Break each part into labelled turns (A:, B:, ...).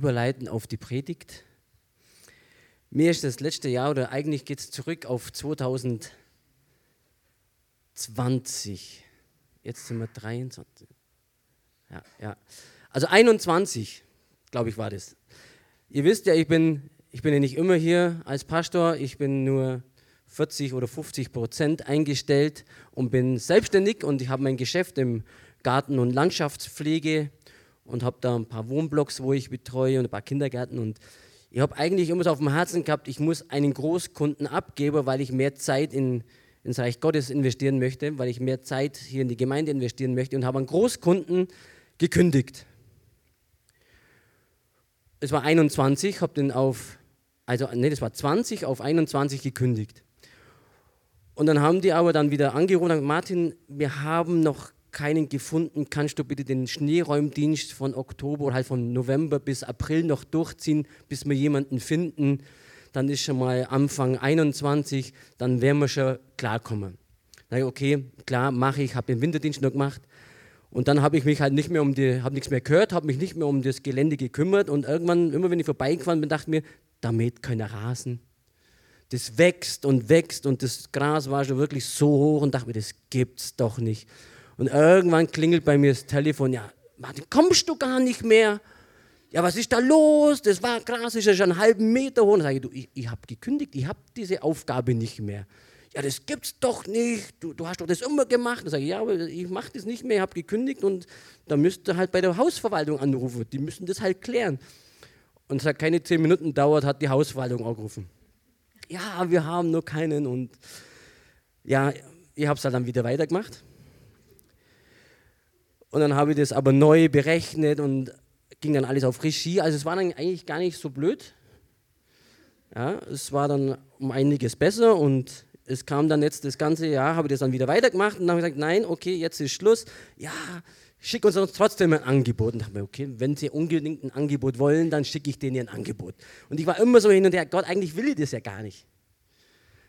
A: überleiten auf die Predigt. Mir ist das letzte Jahr oder eigentlich geht es zurück auf 2020. Jetzt sind wir 23. Ja, ja. Also 21, glaube ich, war das. Ihr wisst ja, ich bin, ich bin ja nicht immer hier als Pastor. Ich bin nur 40 oder 50 Prozent eingestellt und bin selbstständig und ich habe mein Geschäft im Garten- und Landschaftspflege und habe da ein paar Wohnblocks, wo ich betreue und ein paar Kindergärten. Und ich habe eigentlich immer so auf dem Herzen gehabt, ich muss einen Großkunden abgeben, weil ich mehr Zeit in, ins Reich Gottes investieren möchte, weil ich mehr Zeit hier in die Gemeinde investieren möchte und habe einen Großkunden gekündigt. Es war 21, habe den auf, also nee, das war 20 auf 21 gekündigt. Und dann haben die aber dann wieder angerufen und gesagt, Martin, wir haben noch keinen gefunden, kannst du bitte den Schneeräumdienst von Oktober oder halt von November bis April noch durchziehen, bis wir jemanden finden. Dann ist schon mal Anfang 21, dann werden wir schon klarkommen. Dann ich, okay, klar, mache ich, habe den Winterdienst noch gemacht. Und dann habe ich mich halt nicht mehr um die, habe nichts mehr gehört, habe mich nicht mehr um das Gelände gekümmert und irgendwann, immer wenn ich vorbeigefahren bin, dachte ich mir, damit keiner Rasen. Das wächst und wächst und das Gras war schon wirklich so hoch und dachte mir, das gibt's doch nicht. Und irgendwann klingelt bei mir das Telefon, ja, Martin, kommst du gar nicht mehr? Ja, was ist da los? Das war krass, ist ja schon einen halben Meter hoch. Und sage ich, du, ich, ich habe gekündigt, ich habe diese Aufgabe nicht mehr. Ja, das gibt's doch nicht. Du, du hast doch das immer gemacht. Dann sage ich, ja, aber ich mache das nicht mehr, ich habe gekündigt und da müsst ihr halt bei der Hausverwaltung anrufen. Die müssen das halt klären. Und es hat keine zehn Minuten dauert, hat die Hausverwaltung angerufen. Ja, wir haben nur keinen und ja, ich habe es halt dann wieder weitergemacht. Und dann habe ich das aber neu berechnet und ging dann alles auf Regie. Also es war dann eigentlich gar nicht so blöd. Ja, es war dann um einiges besser und es kam dann jetzt das ganze Jahr, habe ich das dann wieder weitergemacht und dann habe ich gesagt, nein, okay, jetzt ist Schluss. Ja, schick uns trotzdem ein Angebot. Und dachte mir, okay, wenn sie unbedingt ein Angebot wollen, dann schicke ich denen ein Angebot. Und ich war immer so hin und her, Gott, eigentlich will ich das ja gar nicht.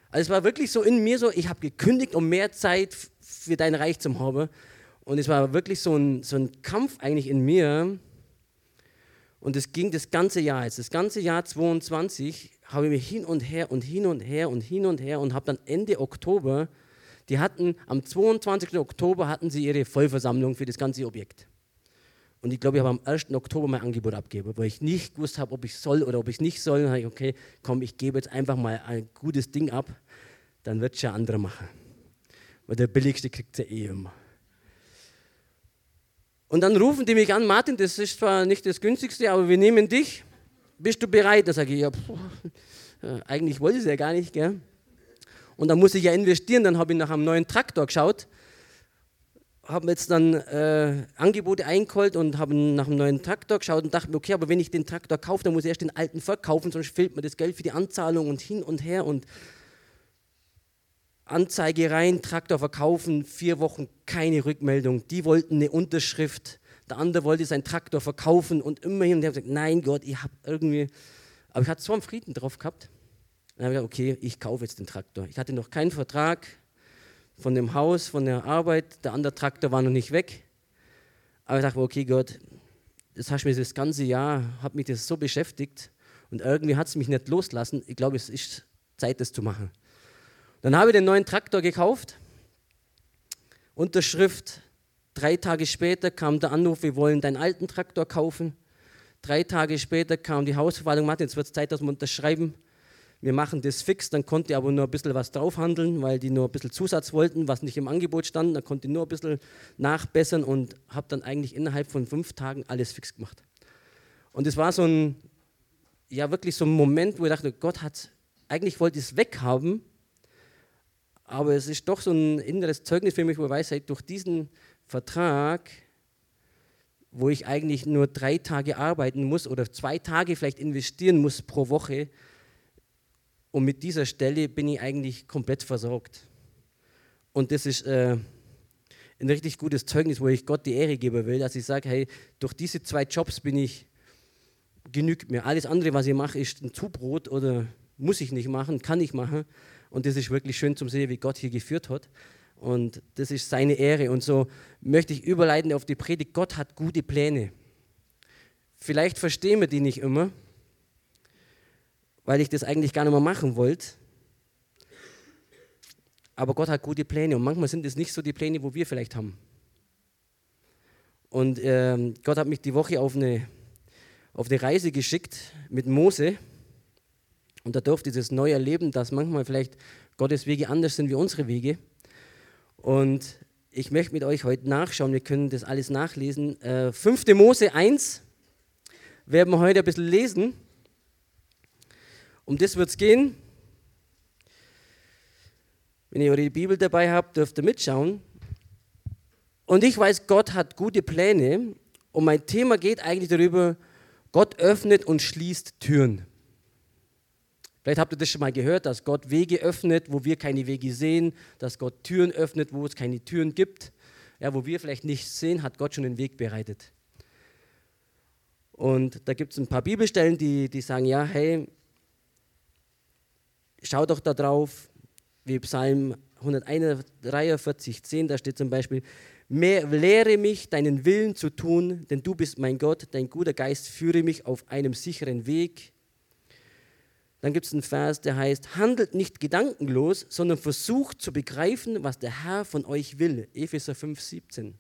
A: Also es war wirklich so in mir so, ich habe gekündigt, um mehr Zeit für dein Reich zu haben. Und es war wirklich so ein, so ein Kampf eigentlich in mir. Und es ging das ganze Jahr jetzt, das ganze Jahr 22 habe ich mich hin und her und hin und her und hin und her und habe dann Ende Oktober, die hatten am 22. Oktober hatten sie ihre Vollversammlung für das ganze Objekt. Und ich glaube, ich habe am 1. Oktober mein Angebot abgegeben, weil ich nicht gewusst habe, ob ich soll oder ob ich nicht soll. Dann habe ich, okay, komm, ich gebe jetzt einfach mal ein gutes Ding ab, dann wird es ja andere machen. Weil der Billigste kriegt es ja eh immer. Und dann rufen die mich an, Martin, das ist zwar nicht das günstigste, aber wir nehmen dich. Bist du bereit? Da sage ich, ja, pff, eigentlich wollte ich es ja gar nicht. Gell? Und dann muss ich ja investieren. Dann habe ich nach einem neuen Traktor geschaut, habe jetzt dann äh, Angebote eingeholt und habe nach einem neuen Traktor geschaut und dachte mir, okay, aber wenn ich den Traktor kaufe, dann muss ich erst den alten verkaufen, sonst fehlt mir das Geld für die Anzahlung und hin und her und Anzeige rein, Traktor verkaufen, vier Wochen keine Rückmeldung. Die wollten eine Unterschrift, der andere wollte seinen Traktor verkaufen und immerhin, und die haben gesagt, nein Gott, ich habe irgendwie, aber ich hatte so einen Frieden drauf gehabt. Dann habe ich gesagt, okay, ich kaufe jetzt den Traktor. Ich hatte noch keinen Vertrag von dem Haus, von der Arbeit, der andere Traktor war noch nicht weg. Aber ich dachte, okay Gott, das hast du mir das ganze Jahr, hat mich das so beschäftigt und irgendwie hat es mich nicht loslassen. Ich glaube, es ist Zeit, das zu machen. Dann habe ich den neuen Traktor gekauft. Unterschrift. Drei Tage später kam der Anruf, wir wollen deinen alten Traktor kaufen. Drei Tage später kam die Hausverwaltung, Martin, jetzt wird es Zeit, dass wir unterschreiben. Wir machen das fix, dann konnte ich aber nur ein bisschen was draufhandeln, weil die nur ein bisschen Zusatz wollten, was nicht im Angebot stand. Dann konnte ich nur ein bisschen nachbessern und habe dann eigentlich innerhalb von fünf Tagen alles fix gemacht. Und es war so ein, ja wirklich so ein Moment, wo ich dachte, Gott hat, eigentlich wollte ich es weghaben, aber es ist doch so ein inneres Zeugnis für mich, wo ich weiß, hey, durch diesen Vertrag, wo ich eigentlich nur drei Tage arbeiten muss oder zwei Tage vielleicht investieren muss pro Woche, und mit dieser Stelle bin ich eigentlich komplett versorgt. Und das ist äh, ein richtig gutes Zeugnis, wo ich Gott die Ehre geben will, dass ich sage, hey, durch diese zwei Jobs bin ich, genügt mir. Alles andere, was ich mache, ist ein Zubrot oder muss ich nicht machen, kann ich machen. Und das ist wirklich schön zum sehen, wie Gott hier geführt hat. Und das ist seine Ehre. Und so möchte ich überleiten auf die Predigt. Gott hat gute Pläne Vielleicht verstehen wir die nicht immer, weil ich das eigentlich gar nicht mehr machen wollte. Aber Gott hat gute Pläne und manchmal sind es nicht so die Pläne, wo wir vielleicht haben. Und ähm, Gott hat mich die Woche auf eine, auf eine Reise geschickt mit Mose. Und da durfte ich das neu erleben, dass manchmal vielleicht Gottes Wege anders sind wie unsere Wege. Und ich möchte mit euch heute nachschauen, wir können das alles nachlesen. Äh, 5. Mose 1 werden wir heute ein bisschen lesen. Um das wird es gehen. Wenn ihr eure Bibel dabei habt, dürft ihr mitschauen. Und ich weiß, Gott hat gute Pläne. Und mein Thema geht eigentlich darüber, Gott öffnet und schließt Türen. Vielleicht habt ihr das schon mal gehört, dass Gott Wege öffnet, wo wir keine Wege sehen, dass Gott Türen öffnet, wo es keine Türen gibt. Ja, wo wir vielleicht nichts sehen, hat Gott schon den Weg bereitet. Und da gibt es ein paar Bibelstellen, die, die sagen, ja, hey, schau doch da drauf, wie Psalm 143, 10, da steht zum Beispiel, lehre mich, deinen Willen zu tun, denn du bist mein Gott, dein guter Geist führe mich auf einem sicheren Weg. Dann gibt es einen Vers, der heißt, handelt nicht gedankenlos, sondern versucht zu begreifen, was der Herr von euch will. Epheser 5, 17.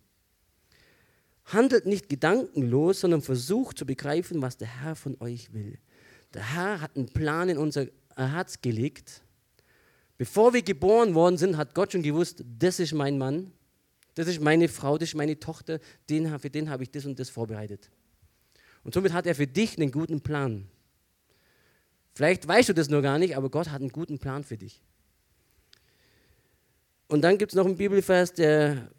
A: Handelt nicht gedankenlos, sondern versucht zu begreifen, was der Herr von euch will. Der Herr hat einen Plan in unser Herz gelegt. Bevor wir geboren worden sind, hat Gott schon gewusst, das ist mein Mann, das ist meine Frau, das ist meine Tochter, den, für den habe ich das und das vorbereitet. Und somit hat er für dich einen guten Plan. Vielleicht weißt du das nur gar nicht, aber Gott hat einen guten Plan für dich. Und dann gibt es noch einen Bibelvers, der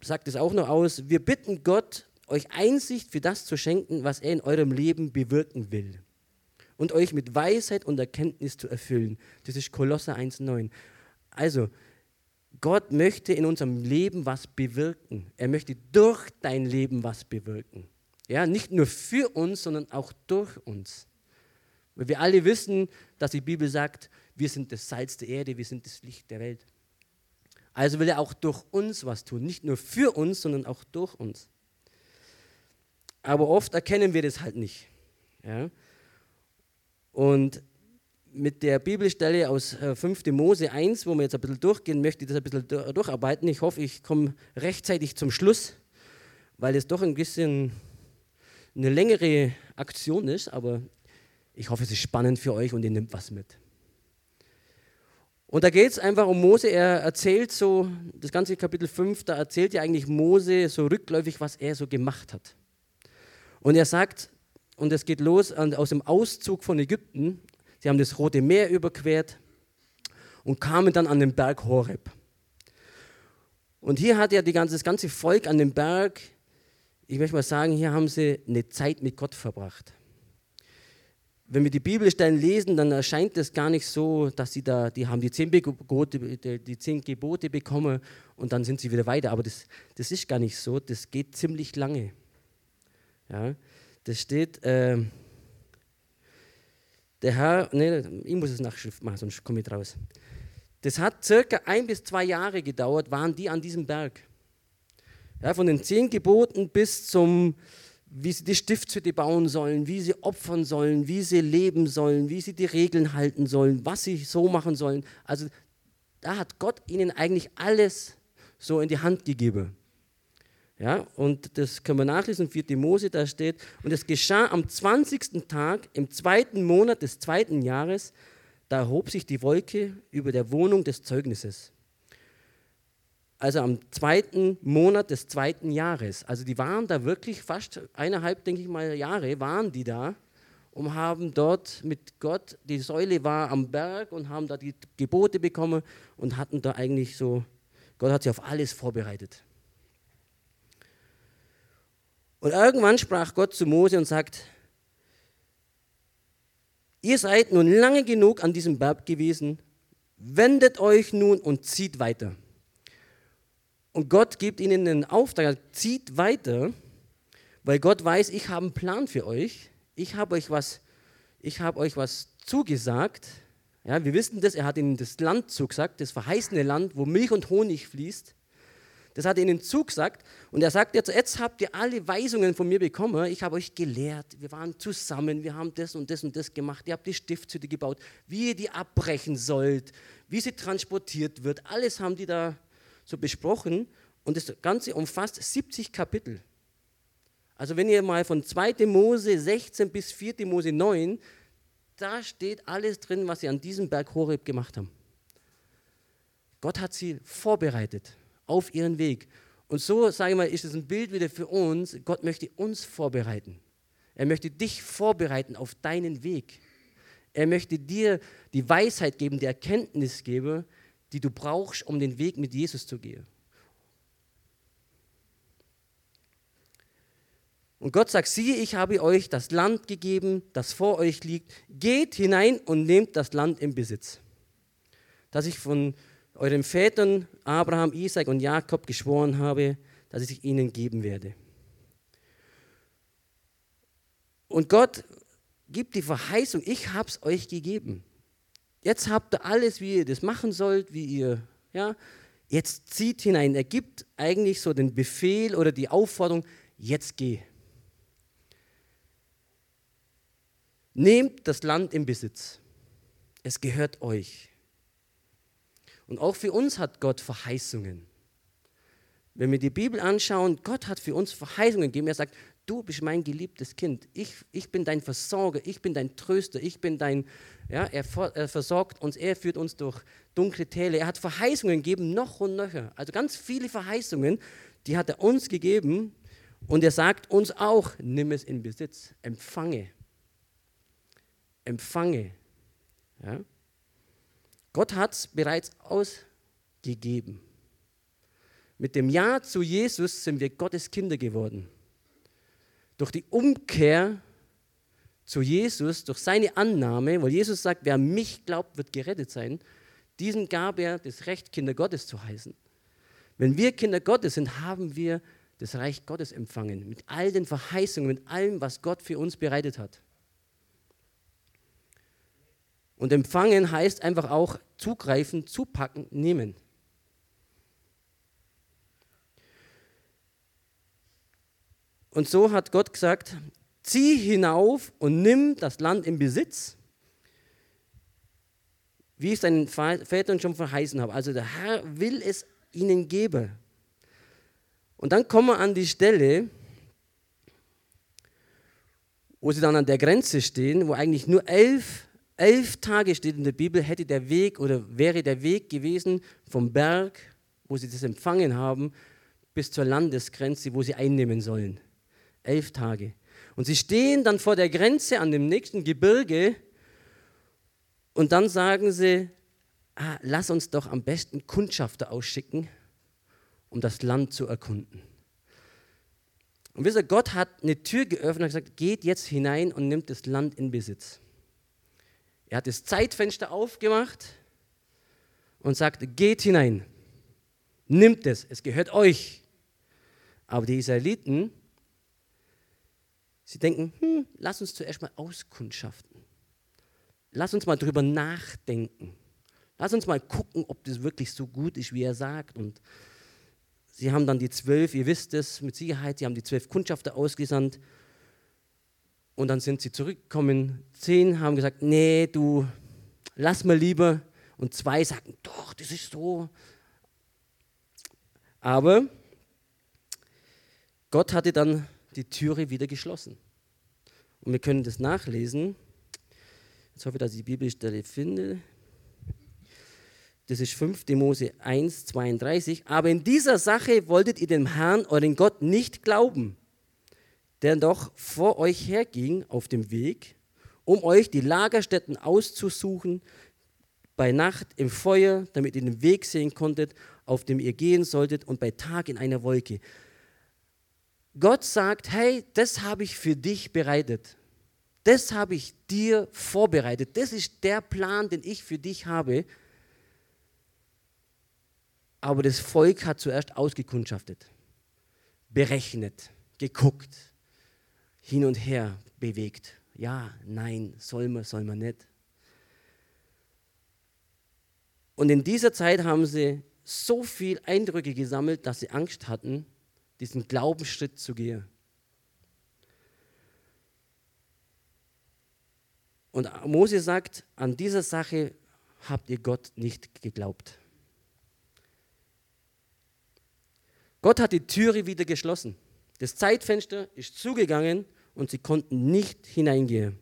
A: sagt es auch noch aus. Wir bitten Gott, euch Einsicht für das zu schenken, was er in eurem Leben bewirken will. Und euch mit Weisheit und Erkenntnis zu erfüllen. Das ist Kolosser 1,9. Also, Gott möchte in unserem Leben was bewirken. Er möchte durch dein Leben was bewirken. Ja, nicht nur für uns, sondern auch durch uns. Weil wir alle wissen, dass die Bibel sagt, wir sind das Salz der Erde, wir sind das Licht der Welt. Also will er auch durch uns was tun, nicht nur für uns, sondern auch durch uns. Aber oft erkennen wir das halt nicht. Ja? Und mit der Bibelstelle aus 5. Äh, Mose 1, wo wir jetzt ein bisschen durchgehen, möchte ich das ein bisschen durcharbeiten. Ich hoffe, ich komme rechtzeitig zum Schluss, weil es doch ein bisschen eine längere Aktion ist, aber ich hoffe, es ist spannend für euch und ihr nehmt was mit. Und da geht es einfach um Mose. Er erzählt so, das ganze Kapitel 5, da erzählt ja eigentlich Mose so rückläufig, was er so gemacht hat. Und er sagt, und es geht los aus dem Auszug von Ägypten. Sie haben das Rote Meer überquert und kamen dann an den Berg Horeb. Und hier hat ja ganze, das ganze Volk an dem Berg, ich möchte mal sagen, hier haben sie eine Zeit mit Gott verbracht wenn wir die Bibelstellen lesen, dann erscheint es gar nicht so, dass sie da, die haben die zehn, Gebote, die zehn Gebote bekommen und dann sind sie wieder weiter. Aber das, das ist gar nicht so, das geht ziemlich lange. Ja, das steht, äh, der Herr, nee, ich muss es Nachschrift machen, sonst komme ich raus. Das hat circa ein bis zwei Jahre gedauert, waren die an diesem Berg. Ja, von den zehn Geboten bis zum wie sie die Stiftshütte bauen sollen, wie sie opfern sollen, wie sie leben sollen, wie sie die Regeln halten sollen, was sie so machen sollen. Also da hat Gott ihnen eigentlich alles so in die Hand gegeben. Ja, und das können wir nachlesen, 4. Mose, da steht, und es geschah am 20. Tag im zweiten Monat des zweiten Jahres, da erhob sich die Wolke über der Wohnung des Zeugnisses also am zweiten Monat des zweiten Jahres. Also die waren da wirklich fast eineinhalb, denke ich mal, Jahre waren die da und haben dort mit Gott, die Säule war am Berg und haben da die Gebote bekommen und hatten da eigentlich so, Gott hat sie auf alles vorbereitet. Und irgendwann sprach Gott zu Mose und sagt, ihr seid nun lange genug an diesem Berg gewesen, wendet euch nun und zieht weiter. Und Gott gibt ihnen einen Auftrag, zieht weiter, weil Gott weiß, ich habe einen Plan für euch. Ich habe euch was, ich habe euch was zugesagt. Ja, wir wissen das, er hat ihnen das Land zugesagt, das verheißene Land, wo Milch und Honig fließt. Das hat er ihnen zugesagt. Und er sagt jetzt, jetzt habt ihr alle Weisungen von mir bekommen. Ich habe euch gelehrt. Wir waren zusammen. Wir haben das und das und das gemacht. Ihr habt die Stiftshütte gebaut. Wie ihr die abbrechen sollt. Wie sie transportiert wird. Alles haben die da so besprochen. Und das Ganze umfasst 70 Kapitel. Also wenn ihr mal von 2. Mose 16 bis 4. Mose 9, da steht alles drin, was sie an diesem Berg Horeb gemacht haben. Gott hat sie vorbereitet auf ihren Weg. Und so, sage ich mal, ist es ein Bild wieder für uns. Gott möchte uns vorbereiten. Er möchte dich vorbereiten auf deinen Weg. Er möchte dir die Weisheit geben, die Erkenntnis geben, die du brauchst, um den Weg mit Jesus zu gehen. Und Gott sagt, siehe, ich habe euch das Land gegeben, das vor euch liegt. Geht hinein und nehmt das Land in Besitz, das ich von euren Vätern Abraham, Isaac und Jakob geschworen habe, dass ich ihnen geben werde. Und Gott gibt die Verheißung, ich habe es euch gegeben. Jetzt habt ihr alles, wie ihr das machen sollt, wie ihr, ja, jetzt zieht hinein. Er gibt eigentlich so den Befehl oder die Aufforderung, jetzt geh. Nehmt das Land in Besitz. Es gehört euch. Und auch für uns hat Gott Verheißungen. Wenn wir die Bibel anschauen, Gott hat für uns Verheißungen gegeben. Er sagt, du bist mein geliebtes Kind. Ich, ich bin dein Versorger, ich bin dein Tröster, ich bin dein, ja, er, er versorgt uns, er führt uns durch dunkle Täler. Er hat Verheißungen gegeben, noch und nöcher. Also ganz viele Verheißungen, die hat er uns gegeben. Und er sagt uns auch, nimm es in Besitz, empfange. Empfange. Ja? Gott hat es bereits ausgegeben. Mit dem Ja zu Jesus sind wir Gottes Kinder geworden. Durch die Umkehr zu Jesus, durch seine Annahme, weil Jesus sagt, wer mich glaubt, wird gerettet sein, diesen gab er das Recht, Kinder Gottes zu heißen. Wenn wir Kinder Gottes sind, haben wir das Reich Gottes empfangen, mit all den Verheißungen, mit allem, was Gott für uns bereitet hat. Und empfangen heißt einfach auch zugreifen, zupacken, nehmen. Und so hat Gott gesagt, zieh hinauf und nimm das Land in Besitz, wie ich seinen Vätern schon verheißen habe. Also der Herr will es ihnen geben. Und dann kommen wir an die Stelle, wo sie dann an der Grenze stehen, wo eigentlich nur elf elf Tage steht in der Bibel, hätte der Weg oder wäre der Weg gewesen vom Berg, wo sie das empfangen haben, bis zur Landesgrenze, wo sie einnehmen sollen. Elf Tage. Und sie stehen dann vor der Grenze an dem nächsten Gebirge und dann sagen sie, ah, lass uns doch am besten Kundschafter ausschicken, um das Land zu erkunden. Und wisst ihr, Gott hat eine Tür geöffnet und gesagt, geht jetzt hinein und nimmt das Land in Besitz. Er hat das Zeitfenster aufgemacht und sagt, geht hinein, nimmt es, es gehört euch. Aber die Israeliten, sie denken, hm, lass uns zuerst mal auskundschaften. Lass uns mal drüber nachdenken. Lass uns mal gucken, ob das wirklich so gut ist, wie er sagt. Und sie haben dann die zwölf, ihr wisst es mit Sicherheit, sie haben die zwölf Kundschafter ausgesandt und dann sind sie zurückgekommen. Zehn haben gesagt, nee, du, lass mal lieber. Und zwei sagten, doch, das ist so. Aber Gott hatte dann die Türe wieder geschlossen. Und wir können das nachlesen. Jetzt hoffe ich, dass ich die Bibelstelle finde. Das ist 5. Mose 1, 32. Aber in dieser Sache wolltet ihr dem Herrn, euren Gott, nicht glauben der doch vor euch herging auf dem Weg, um euch die Lagerstätten auszusuchen, bei Nacht im Feuer, damit ihr den Weg sehen konntet, auf dem ihr gehen solltet, und bei Tag in einer Wolke. Gott sagt, hey, das habe ich für dich bereitet. Das habe ich dir vorbereitet. Das ist der Plan, den ich für dich habe. Aber das Volk hat zuerst ausgekundschaftet, berechnet, geguckt, hin und her bewegt. Ja, nein, soll man, soll man nicht. Und in dieser Zeit haben sie so viel Eindrücke gesammelt, dass sie Angst hatten, diesen Glaubensschritt zu gehen. Und Mose sagt, an dieser Sache habt ihr Gott nicht geglaubt. Gott hat die Türe wieder geschlossen. Das Zeitfenster ist zugegangen und sie konnten nicht hineingehen.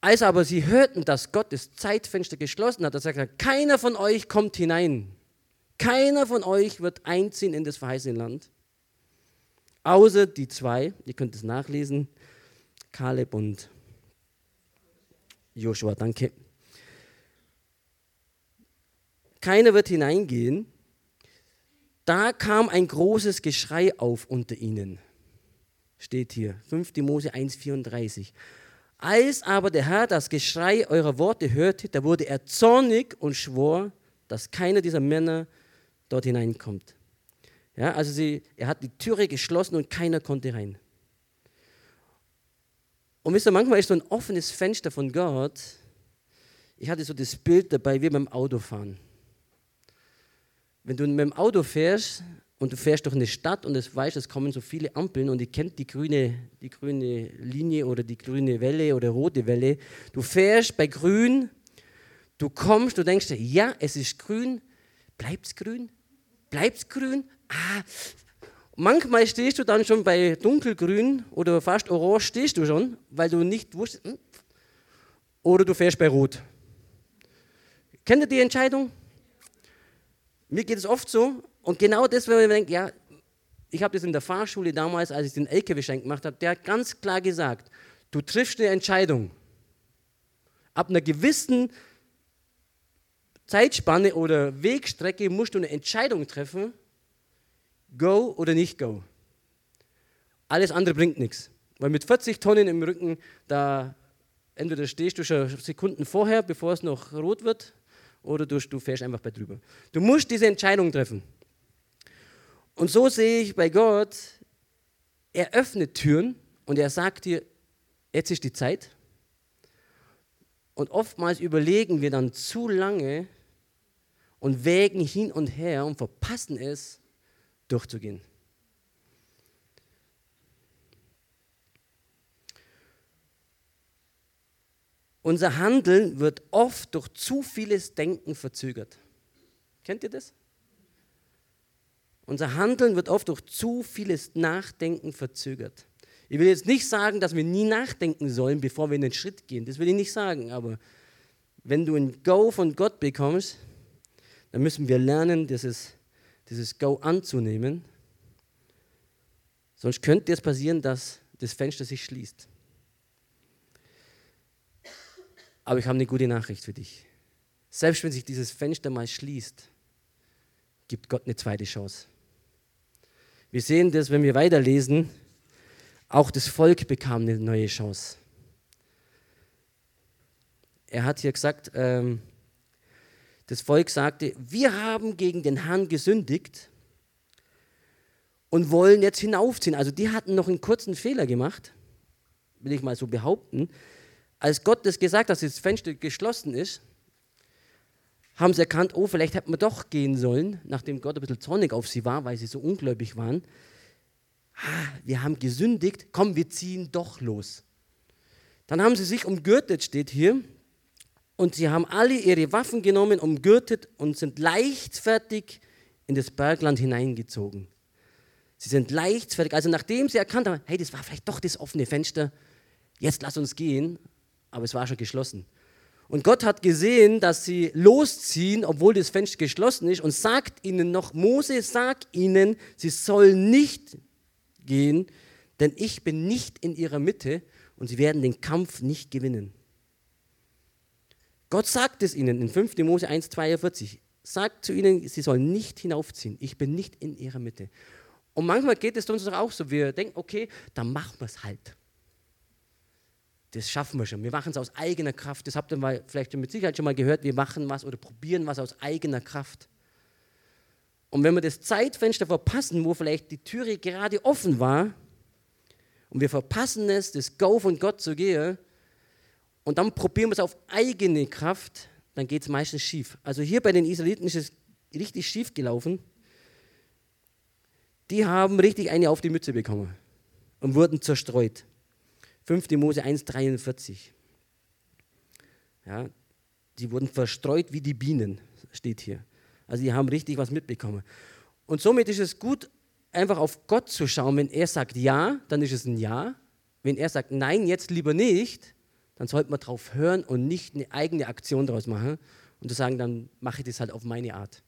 A: Als aber sie hörten, dass Gott das Zeitfenster geschlossen hat, sagt er, keiner von euch kommt hinein. Keiner von euch wird einziehen in das verheißene Land. Außer die zwei, ihr könnt es nachlesen, Kaleb und Joshua, danke. Keiner wird hineingehen. Da kam ein großes Geschrei auf unter ihnen. Steht hier, 5. Mose 1,34. Als aber der Herr das Geschrei eurer Worte hörte, da wurde er zornig und schwor, dass keiner dieser Männer dort hineinkommt. Ja, also sie, er hat die Türe geschlossen und keiner konnte rein. Und wisst ihr, manchmal ist so ein offenes Fenster von Gott. Ich hatte so das Bild dabei wie beim Autofahren. Wenn du mit dem Auto fährst und du fährst durch eine Stadt und es weißt, es kommen so viele Ampeln und ihr kennt die grüne, die grüne Linie oder die grüne Welle oder rote Welle. Du fährst bei grün, du kommst, du denkst dir, ja, es ist grün, bleibt's grün, bleibt's grün. Ah, manchmal stehst du dann schon bei dunkelgrün oder fast orange stehst du schon, weil du nicht wusstest, hm? oder du fährst bei rot. Kennt ihr die Entscheidung? Mir geht es oft so, und genau das, wenn man denkt, ja, ich habe das in der Fahrschule damals, als ich den LKW-Schein gemacht habe, der hat ganz klar gesagt, du triffst eine Entscheidung. Ab einer gewissen Zeitspanne oder Wegstrecke musst du eine Entscheidung treffen, go oder nicht go. Alles andere bringt nichts. Weil mit 40 Tonnen im Rücken, da entweder stehst du schon Sekunden vorher, bevor es noch rot wird, oder du, du fährst einfach bei drüber. Du musst diese Entscheidung treffen. Und so sehe ich bei Gott, er öffnet Türen und er sagt dir, jetzt ist die Zeit. Und oftmals überlegen wir dann zu lange und wägen hin und her und verpassen es, durchzugehen. Unser Handeln wird oft durch zu vieles Denken verzögert. Kennt ihr das? Unser Handeln wird oft durch zu vieles Nachdenken verzögert. Ich will jetzt nicht sagen, dass wir nie nachdenken sollen, bevor wir in den Schritt gehen. Das will ich nicht sagen. Aber wenn du ein Go von Gott bekommst, dann müssen wir lernen, dieses, dieses Go anzunehmen. Sonst könnte es passieren, dass das Fenster sich schließt. Aber ich habe eine gute Nachricht für dich. Selbst wenn sich dieses Fenster mal schließt, gibt Gott eine zweite Chance. Wir sehen das, wenn wir weiterlesen, auch das Volk bekam eine neue Chance. Er hat hier gesagt, ähm, das Volk sagte, wir haben gegen den Herrn gesündigt und wollen jetzt hinaufziehen. Also die hatten noch einen kurzen Fehler gemacht, will ich mal so behaupten. Als Gott das gesagt hat, dass das Fenster geschlossen ist, haben sie erkannt, oh, vielleicht hätten wir doch gehen sollen, nachdem Gott ein bisschen zornig auf sie war, weil sie so ungläubig waren. Ah, wir haben gesündigt, komm, wir ziehen doch los. Dann haben sie sich umgürtet, steht hier, und sie haben alle ihre Waffen genommen, umgürtet und sind leichtfertig in das Bergland hineingezogen. Sie sind leichtfertig, also nachdem sie erkannt haben, hey, das war vielleicht doch das offene Fenster, jetzt lass uns gehen, aber es war schon geschlossen. Und Gott hat gesehen, dass sie losziehen, obwohl das Fenster geschlossen ist, und sagt ihnen noch, Mose, sag ihnen, sie sollen nicht gehen, denn ich bin nicht in ihrer Mitte und sie werden den Kampf nicht gewinnen. Gott sagt es ihnen in 5. Mose 1, 42. Sagt zu ihnen, sie sollen nicht hinaufziehen. Ich bin nicht in ihrer Mitte. Und manchmal geht es uns doch auch so. Wir denken, okay, dann machen wir es halt das schaffen wir schon. Wir machen es aus eigener Kraft. Das habt ihr mal, vielleicht mit Sicherheit schon mal gehört. Wir machen was oder probieren was aus eigener Kraft. Und wenn wir das Zeitfenster verpassen, wo vielleicht die Türe gerade offen war, und wir verpassen es, das Go von Gott zu gehen, und dann probieren wir es auf eigene Kraft, dann geht es meistens schief. Also hier bei den Israeliten ist es richtig schief gelaufen. Die haben richtig eine auf die Mütze bekommen und wurden zerstreut. 5. Mose 1,43. Ja, die wurden verstreut wie die Bienen, steht hier. Also die haben richtig was mitbekommen. Und somit ist es gut, einfach auf Gott zu schauen. Wenn er sagt Ja, dann ist es ein Ja. Wenn er sagt Nein, jetzt lieber nicht, dann sollte man darauf hören und nicht eine eigene Aktion daraus machen und zu sagen, dann mache ich das halt auf meine Art.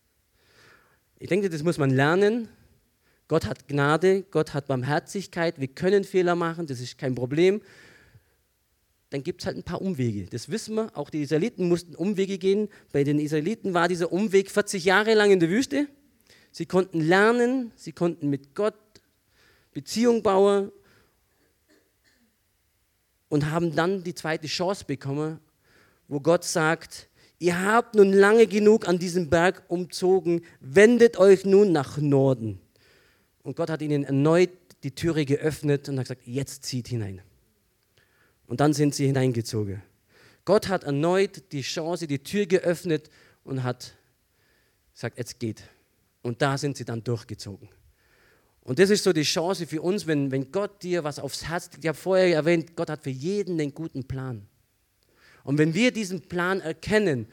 A: Ich denke, das muss man lernen. Gott hat Gnade, Gott hat Barmherzigkeit, wir können Fehler machen, das ist kein Problem. Dann gibt es halt ein paar Umwege. Das wissen wir. Auch die Israeliten mussten Umwege gehen. Bei den Israeliten war dieser Umweg 40 Jahre lang in der Wüste. Sie konnten lernen, sie konnten mit Gott Beziehung bauen und haben dann die zweite Chance bekommen, wo Gott sagt, ihr habt nun lange genug an diesem Berg umzogen, wendet euch nun nach Norden. Und Gott hat ihnen erneut die Türe geöffnet und hat gesagt, jetzt zieht hinein. Und dann sind sie hineingezogen. Gott hat erneut die Chance, die Tür geöffnet und hat gesagt, jetzt geht. Und da sind sie dann durchgezogen. Und das ist so die Chance für uns, wenn, wenn Gott dir was aufs Herz legt. Ich habe vorher erwähnt, Gott hat für jeden einen guten Plan. Und wenn wir diesen Plan erkennen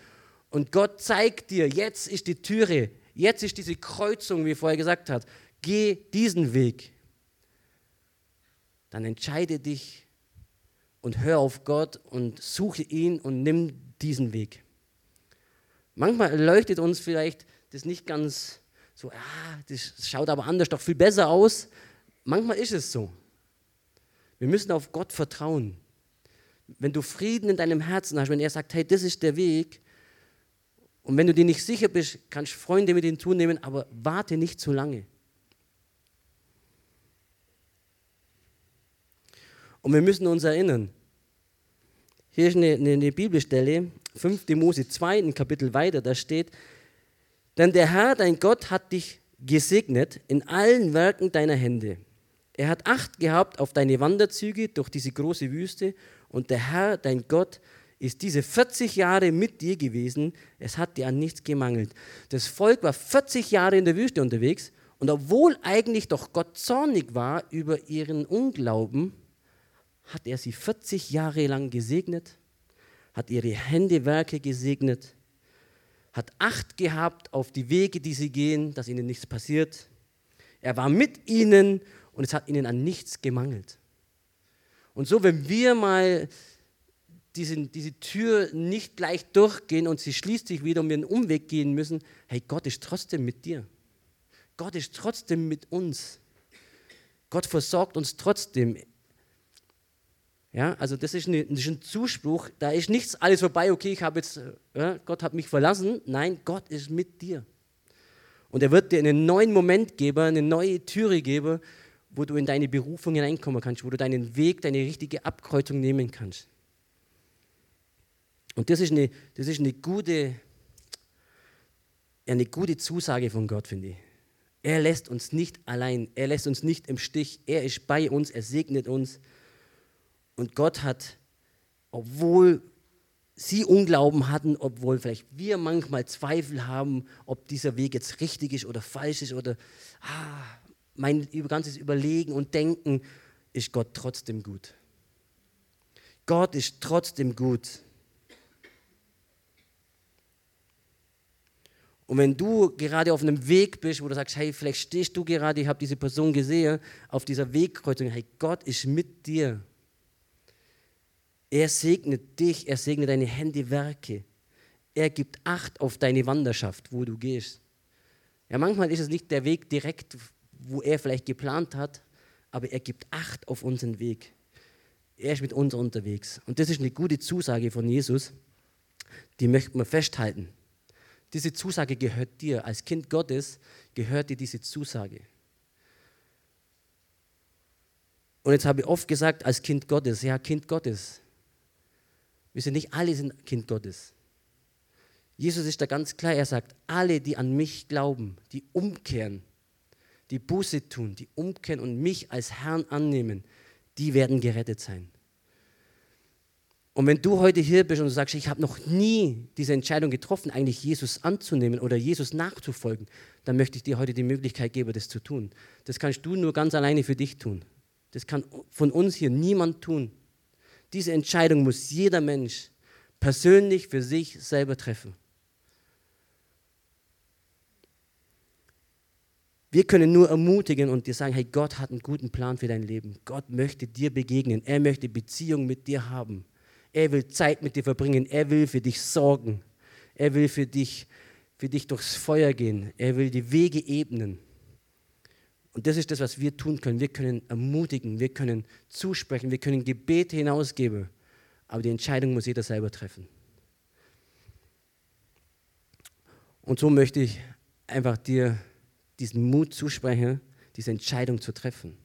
A: und Gott zeigt dir, jetzt ist die Türe, jetzt ist diese Kreuzung, wie er vorher gesagt hat, geh diesen Weg, dann entscheide dich und hör auf Gott und suche ihn und nimm diesen Weg. Manchmal leuchtet uns vielleicht das nicht ganz so, ah, das schaut aber anders, doch viel besser aus. Manchmal ist es so. Wir müssen auf Gott vertrauen. Wenn du Frieden in deinem Herzen hast, wenn er sagt, hey, das ist der Weg, und wenn du dir nicht sicher bist, kannst du Freunde mit ihm zunehmen, aber warte nicht zu lange. Und wir müssen uns erinnern, hier ist eine, eine, eine Bibelstelle, 5. Mose 2, ein Kapitel weiter, da steht, denn der Herr, dein Gott, hat dich gesegnet in allen Werken deiner Hände. Er hat Acht gehabt auf deine Wanderzüge durch diese große Wüste und der Herr, dein Gott, ist diese 40 Jahre mit dir gewesen. Es hat dir an nichts gemangelt. Das Volk war 40 Jahre in der Wüste unterwegs und obwohl eigentlich doch Gott zornig war über ihren Unglauben, hat er sie 40 Jahre lang gesegnet, hat ihre Händewerke gesegnet hat Acht gehabt auf die Wege, die sie gehen, dass ihnen nichts passiert. Er war mit ihnen und es hat ihnen an nichts gemangelt. Und so, wenn wir mal diese, diese Tür nicht gleich durchgehen und sie schließt sich wieder und wir einen Umweg gehen müssen, hey, Gott ist trotzdem mit dir. Gott ist trotzdem mit uns. Gott versorgt uns trotzdem. Ja, also das ist, eine, das ist, ein Zuspruch, da ist nichts alles vorbei, okay, ich habe jetzt, ja, Gott hat mich verlassen. Nein, Gott ist mit dir. Und er wird dir einen neuen Moment geben, eine neue Türe geben, wo du in deine Berufung hineinkommen kannst, wo du deinen Weg, deine richtige Abkreuzung nehmen kannst. Und das ist eine, das ist eine, gute, eine gute Zusage von Gott, finde ich. Er lässt uns nicht allein, er lässt uns nicht im Stich, er ist bei uns, er segnet uns. Und Gott hat, obwohl sie Unglauben hatten, obwohl vielleicht wir manchmal Zweifel haben, ob dieser Weg jetzt richtig ist oder falsch ist oder ah, mein ganzes Überlegen und Denken, ist Gott trotzdem gut. Gott ist trotzdem gut. Und wenn du gerade auf einem Weg bist, wo du sagst, hey, vielleicht stehst du gerade, ich habe diese Person gesehen, auf dieser Wegkreuzung, hey, Gott ist mit dir. Er segnet dich, er segnet deine Händewerke. Er gibt Acht auf deine Wanderschaft, wo du gehst. Ja, manchmal ist es nicht der Weg direkt, wo er vielleicht geplant hat, aber er gibt Acht auf unseren Weg. Er ist mit uns unterwegs. Und das ist eine gute Zusage von Jesus, die möchten wir festhalten. Diese Zusage gehört dir. Als Kind Gottes gehört dir diese Zusage. Und jetzt habe ich oft gesagt, als Kind Gottes, ja, Kind Gottes. Wir sind nicht alle sind Kind Gottes. Jesus ist da ganz klar, er sagt, alle, die an mich glauben, die umkehren, die Buße tun, die umkehren und mich als Herrn annehmen, die werden gerettet sein. Und wenn du heute hier bist und sagst, ich habe noch nie diese Entscheidung getroffen, eigentlich Jesus anzunehmen oder Jesus nachzufolgen, dann möchte ich dir heute die Möglichkeit geben, das zu tun. Das kannst du nur ganz alleine für dich tun. Das kann von uns hier niemand tun. Diese Entscheidung muss jeder Mensch persönlich für sich selber treffen. Wir können nur ermutigen und dir sagen, hey, Gott hat einen guten Plan für dein Leben. Gott möchte dir begegnen. Er möchte Beziehung mit dir haben. Er will Zeit mit dir verbringen. Er will für dich sorgen. Er will für dich, für dich durchs Feuer gehen. Er will die Wege ebnen. Und das ist das, was wir tun können. Wir können ermutigen, wir können zusprechen, wir können Gebete hinausgeben. Aber die Entscheidung muss jeder selber treffen. Und so möchte ich einfach dir diesen Mut zusprechen, diese Entscheidung zu treffen.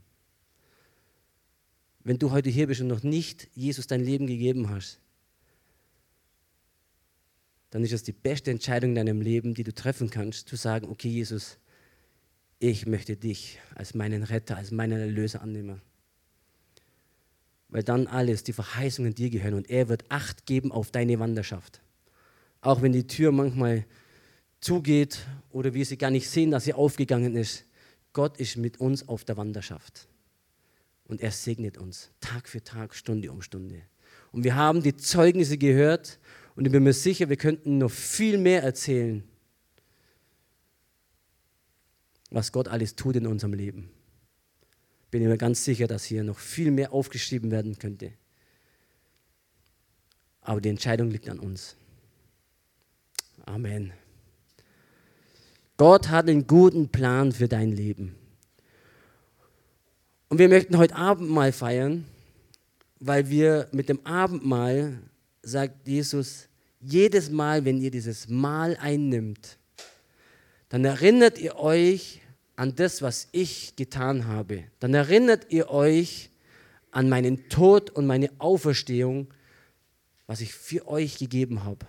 A: Wenn du heute hier bist und noch nicht Jesus dein Leben gegeben hast, dann ist es die beste Entscheidung in deinem Leben, die du treffen kannst, zu sagen, okay Jesus, ich möchte dich als meinen Retter, als meinen Erlöser annehmen. Weil dann alles, die Verheißungen dir gehören und er wird Acht geben auf deine Wanderschaft. Auch wenn die Tür manchmal zugeht oder wir sie gar nicht sehen, dass sie aufgegangen ist. Gott ist mit uns auf der Wanderschaft. Und er segnet uns Tag für Tag, Stunde um Stunde. Und wir haben die Zeugnisse gehört und ich bin mir sicher, wir könnten noch viel mehr erzählen, was Gott alles tut in unserem Leben. Bin ich mir ganz sicher, dass hier noch viel mehr aufgeschrieben werden könnte. Aber die Entscheidung liegt an uns. Amen. Gott hat einen guten Plan für dein Leben. Und wir möchten heute Abendmahl feiern, weil wir mit dem Abendmahl, sagt Jesus, jedes Mal, wenn ihr dieses Mahl einnimmt, dann erinnert ihr euch an das, was ich getan habe. Dann erinnert ihr euch an meinen Tod und meine Auferstehung, was ich für euch gegeben habe.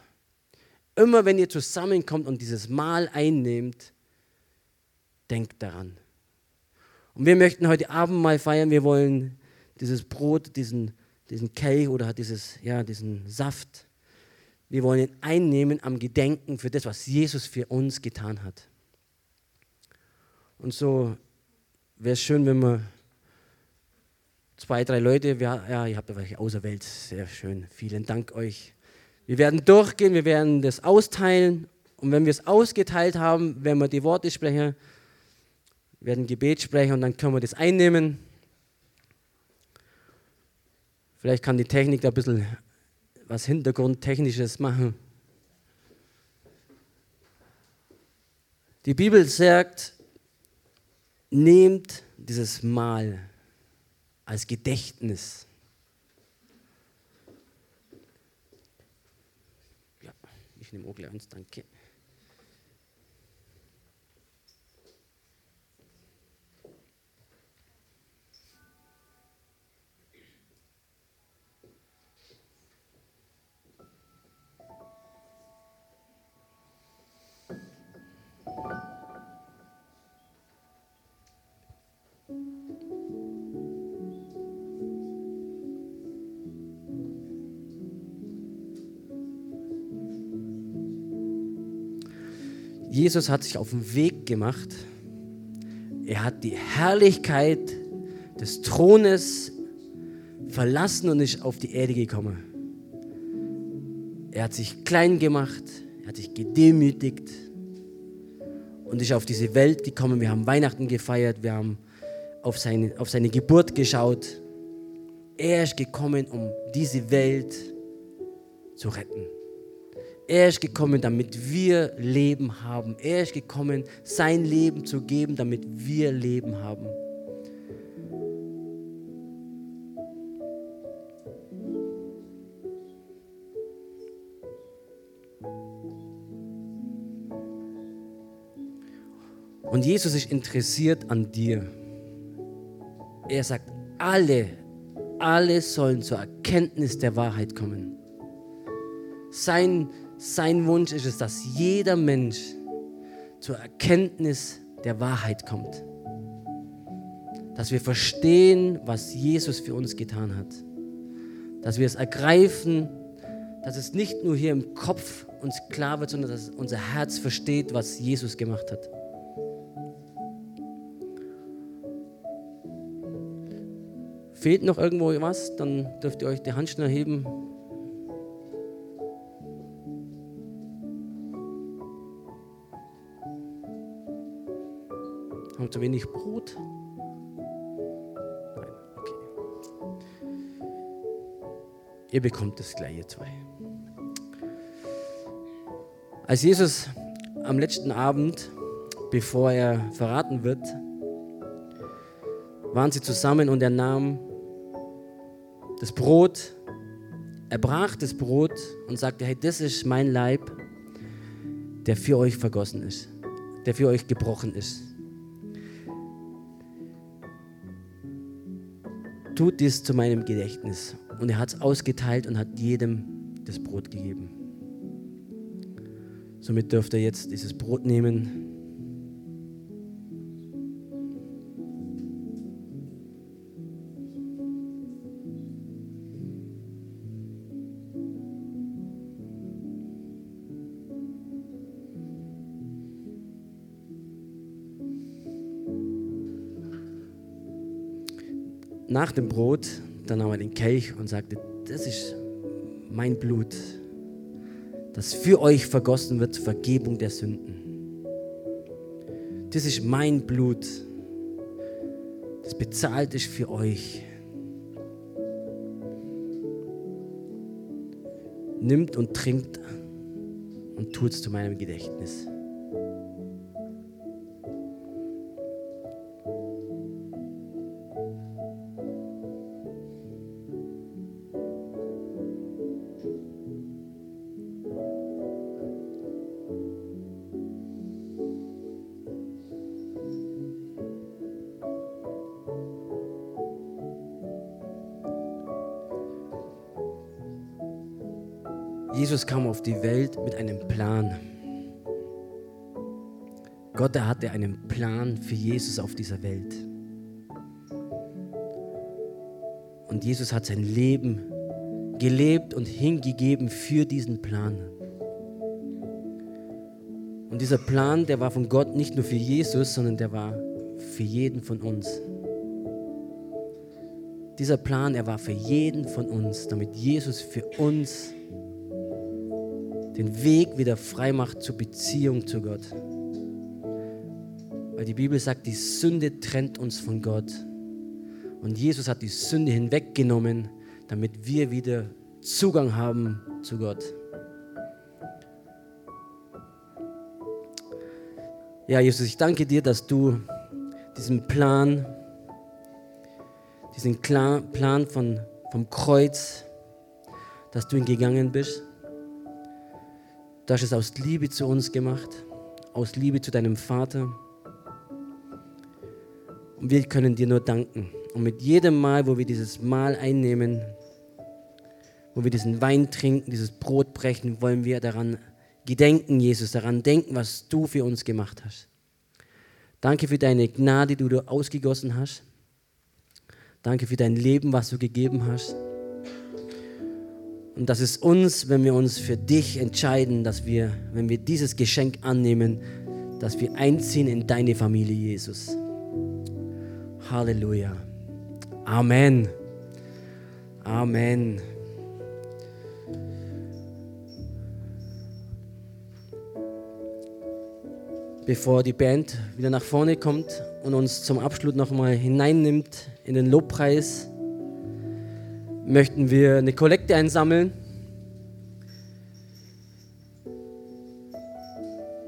A: Immer wenn ihr zusammenkommt und dieses Mahl einnehmt, denkt daran. Und wir möchten heute Abend mal feiern, wir wollen dieses Brot, diesen, diesen Kelch oder dieses, ja, diesen Saft, wir wollen ihn einnehmen am Gedenken für das, was Jesus für uns getan hat. Und so wäre es schön, wenn wir zwei, drei Leute, wir, ja, ihr habt euch auserwählt, sehr schön, vielen Dank euch. Wir werden durchgehen, wir werden das austeilen und wenn wir es ausgeteilt haben, werden wir die Worte sprechen, werden Gebet sprechen und dann können wir das einnehmen. Vielleicht kann die Technik da ein bisschen was Hintergrundtechnisches machen. Die Bibel sagt, nehmt dieses Mahl als Gedächtnis Ich nehme auch gleich eins, danke. Jesus hat sich auf den Weg gemacht. Er hat die Herrlichkeit des Thrones verlassen und ist auf die Erde gekommen. Er hat sich klein gemacht, er hat sich gedemütigt und ist auf diese Welt gekommen. Wir haben Weihnachten gefeiert, wir haben auf seine, auf seine Geburt geschaut. Er ist gekommen, um diese Welt zu retten. Er ist gekommen, damit wir Leben haben. Er ist gekommen, sein Leben zu geben, damit wir Leben haben. Und Jesus ist interessiert an dir. Er sagt, alle, alle sollen zur Erkenntnis der Wahrheit kommen. Sein sein Wunsch ist es, dass jeder Mensch zur Erkenntnis der Wahrheit kommt. Dass wir verstehen, was Jesus für uns getan hat. dass wir es ergreifen, dass es nicht nur hier im Kopf uns klar wird, sondern dass unser Herz versteht, was Jesus gemacht hat. Fehlt noch irgendwo was, dann dürft ihr euch die Hand schnell heben. Haben zu wenig Brot? Nein, okay. Ihr bekommt das gleiche zwei. Als Jesus am letzten Abend, bevor er verraten wird, waren sie zusammen und er nahm das Brot, er brach das Brot und sagte, hey, das ist mein Leib, der für euch vergossen ist, der für euch gebrochen ist. Tut dies zu meinem Gedächtnis. Und er hat es ausgeteilt und hat jedem das Brot gegeben. Somit dürft ihr jetzt dieses Brot nehmen. Nach dem Brot, dann nahm er den Kelch und sagte, das ist mein Blut, das für euch vergossen wird zur Vergebung der Sünden. Das ist mein Blut, das bezahlt ist für euch. Nimmt und trinkt und tut es zu meinem Gedächtnis. Jesus kam auf die Welt mit einem Plan. Gott, er hatte einen Plan für Jesus auf dieser Welt. Und Jesus hat sein Leben gelebt und hingegeben für diesen Plan. Und dieser Plan, der war von Gott nicht nur für Jesus, sondern der war für jeden von uns. Dieser Plan, er war für jeden von uns, damit Jesus für uns den Weg wieder frei macht zur Beziehung zu Gott. Weil die Bibel sagt, die Sünde trennt uns von Gott. Und Jesus hat die Sünde hinweggenommen, damit wir wieder Zugang haben zu Gott. Ja, Jesus, ich danke dir, dass du diesen Plan, diesen Plan von, vom Kreuz, dass du ihn gegangen bist. Du hast es aus Liebe zu uns gemacht, aus Liebe zu deinem Vater. Und wir können dir nur danken. Und mit jedem Mal, wo wir dieses Mahl einnehmen, wo wir diesen Wein trinken, dieses Brot brechen, wollen wir daran gedenken, Jesus, daran denken, was du für uns gemacht hast. Danke für deine Gnade, die du ausgegossen hast. Danke für dein Leben, was du gegeben hast. Und das ist uns, wenn wir uns für dich entscheiden, dass wir, wenn wir dieses Geschenk annehmen, dass wir einziehen in deine Familie, Jesus. Halleluja. Amen. Amen. Bevor die Band wieder nach vorne kommt und uns zum Abschluss nochmal hineinnimmt in den Lobpreis, möchten wir eine Kollekte einsammeln.